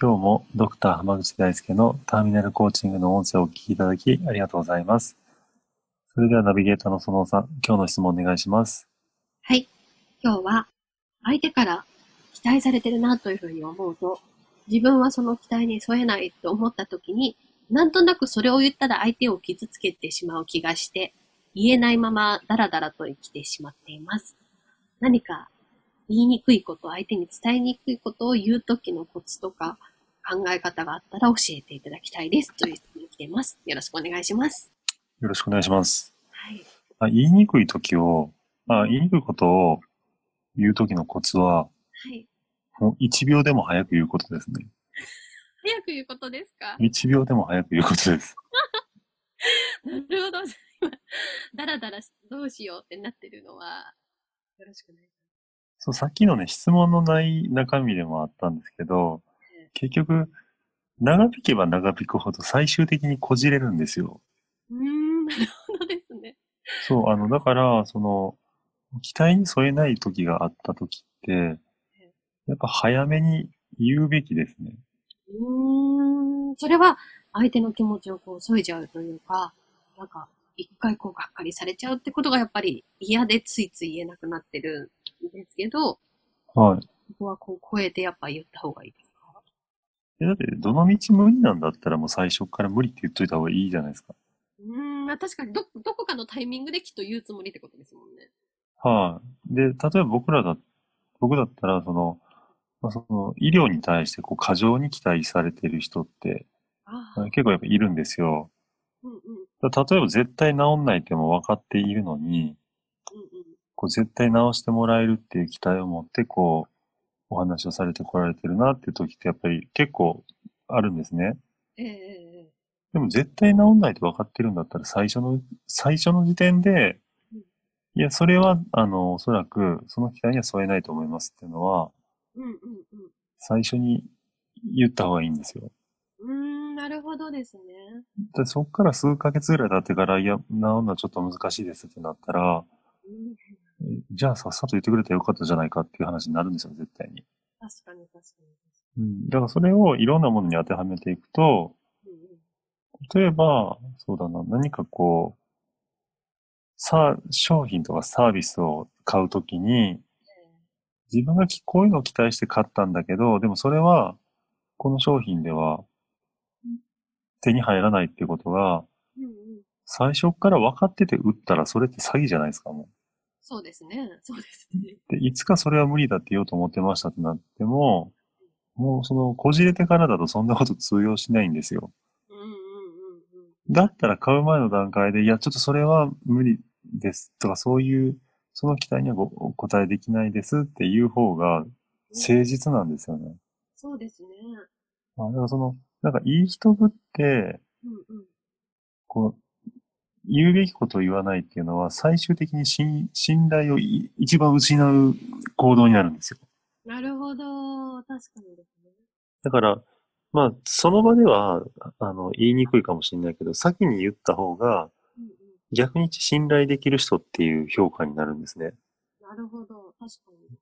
今日もドクター浜口大輔のターミナルコーチングの音声をお聞きいただきありがとうございます。それではナビゲーターのそのさん今日の質問お願いします。はい。今日は相手から期待されてるなというふうに思うと自分はその期待に添えないと思った時に、なんとなくそれを言ったら相手を傷つけてしまう気がして、言えないままダラダラと生きてしまっています。何か言いにくいこと、相手に伝えにくいことを言う時のコツとか考え方があったら教えていただきたいです。という質問に来ています。よろしくお願いします。よろしくお願いします。はい。あ言いにくい時を、あ言いにくいことを言う時のコツは、はい。もう1秒でも早く言うことですね。早く言うことですか ?1 秒でも早く言うことです。なるほど。今、だらだらどうしようってなってるのは、よろしくないそう、さっきのね、質問のない中身でもあったんですけど、結局、長引けば長引くほど最終的にこじれるんですよ。うん、なるほどですね。そう、あの、だから、その、期待に添えない時があった時って、やっぱ早めに言うべきですね。うーん、それは相手の気持ちをこう添えちゃうというか、なんか一回こうがっかりされちゃうってことがやっぱり嫌でついつい言えなくなってるんですけど、はい。ここはこう超えてやっぱ言った方がいいですか？え、だってどの道無理なんだったらもう最初から無理って言っといた方がいいじゃないですか。うん、確かにど、どこかのタイミングできっと言うつもりってことですもんね。はい、で、例えば僕らだ、僕だったら、その、まあ、その医療に対してこう過剰に期待されている人って結構やっぱいるんですよ。うんうん、例えば絶対治んないっても分かっているのに、こう絶対治してもらえるっていう期待を持ってこうお話をされてこられてるなっていう時ってやっぱり結構あるんですね。ええー、でも絶対治んないって分かってるんだったら最初の、最初の時点で、うん、いや、それは、あの、おそらくその期待には添えないと思いますっていうのは、うんうんうん。最初に言った方がいいんですよ。うーん、なるほどですね。でそっから数ヶ月ぐらい経ってから、いや、治るのはちょっと難しいですってなったら、うん、じゃあさっさと言ってくれたらよかったじゃないかっていう話になるんですよ、絶対に。確かに確かに。うん、だからそれをいろんなものに当てはめていくと、うんうん、例えば、そうだな、何かこう、さ、商品とかサービスを買うときに、自分がこういうのを期待して買ったんだけど、でもそれは、この商品では手に入らないっていうことが、最初から分かってて売ったらそれって詐欺じゃないですか、もう。そうですね。そうですね。で、いつかそれは無理だって言おうと思ってましたってなっても、もうその、こじれてからだとそんなこと通用しないんですよ。だったら買う前の段階で、いや、ちょっとそれは無理ですとか、そういうその期待にはお答えできないですっていう方が誠実なんですよね。そうですね。あだからその、なんかいい人ぶって、うんうん、こう、言うべきことを言わないっていうのは最終的に信信頼を一番失う行動になるんですよ。なるほど。確かにですね。だから、まあ、その場では、あの、言いにくいかもしれないけど、先に言った方が、逆に信頼できる人っていう評価になるんですね。なるほど。確かに。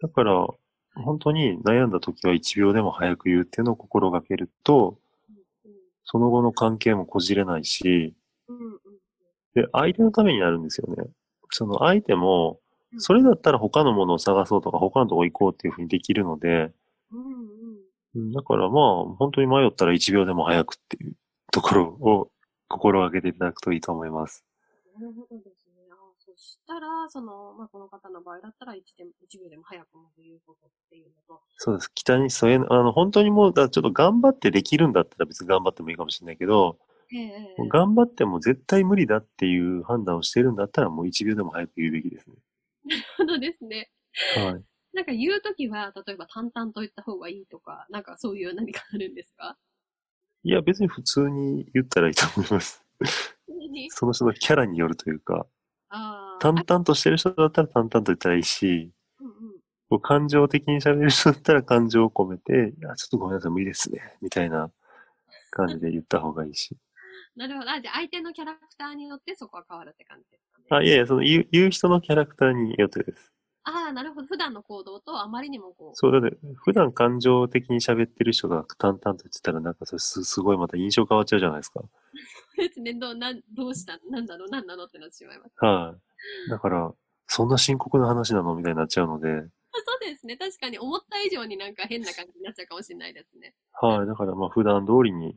だから、本当に悩んだ時は1秒でも早く言うっていうのを心がけると、その後の関係もこじれないし、で、相手のためになるんですよね。その相手も、それだったら他のものを探そうとか他のとこ行こうっていうふうにできるので、うんうん、だからまあ、本当に迷ったら1秒でも早くっていうところを心がけていただくといいと思います。なるほどですね。あそしたら、その、まあ、この方の場合だったら1、1秒でも早くまず言うことっていうのと。そうです。期待に添え、あの、本当にもう、ちょっと頑張ってできるんだったら別に頑張ってもいいかもしれないけど、えー、頑張っても絶対無理だっていう判断をしてるんだったらもう1秒でも早く言うべきですね。なるほどですね。はい。なんか言うときは、例えば淡々と言った方がいいとか、なんかそういう何かあるんですか？いや、別に普通に言ったらいいと思います。その人のキャラによるというか、淡々としてる人だったら淡々と言ったらいいし、うん感情的に喋る人だったら感情を込めて、いや、ちょっとごめんなさい、無理ですね、みたいな感じで言った方がいいし。なるほど。あ、じゃあ相手のキャラクターによってそこは変わるって感じですかね。あ、いやいや、その言う言う人のキャラクターによってです。ああ、なるほど。普段の行動とあまりにもこう。そう、だって、普段感情的に喋ってる人が淡々と言ってたら、なんかそれすすごいまた印象変わっちゃうじゃないですか。ですね。どう、なん、どうしたなんだろう？なんなのってなってしまいます。はい、だから、そんな深刻な話なのみたいになっちゃうので。そうですね。確かに思った以上になんか変な感じになっちゃうかもしれないですね。はい、だからまあ普段通りに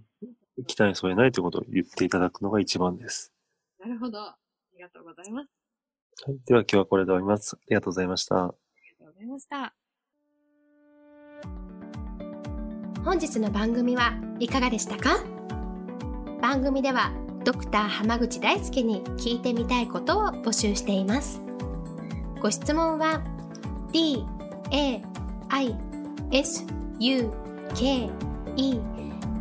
期待に添えないということを言っていただくのが一番です。なるほど。ありがとうございます。はい、では今日はこれで終わります。ありがとうございました。ありがとうございました。本日の番組はいかがでしたか？番組ではドクター濱口大輔に聞いてみたいことを募集しています。ご質問は d a i s u k e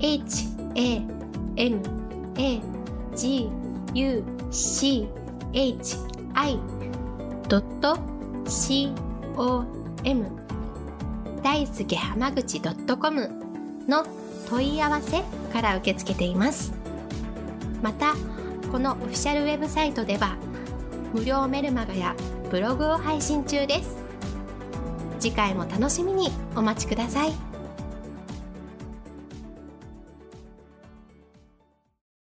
h a m a g u c h i c o m 大輔濱口 .com の問い合わせから受け付けています。また、このオフィシャルウェブサイトでは無料メルマガやブログを配信中です。次回も楽しみにお待ちください。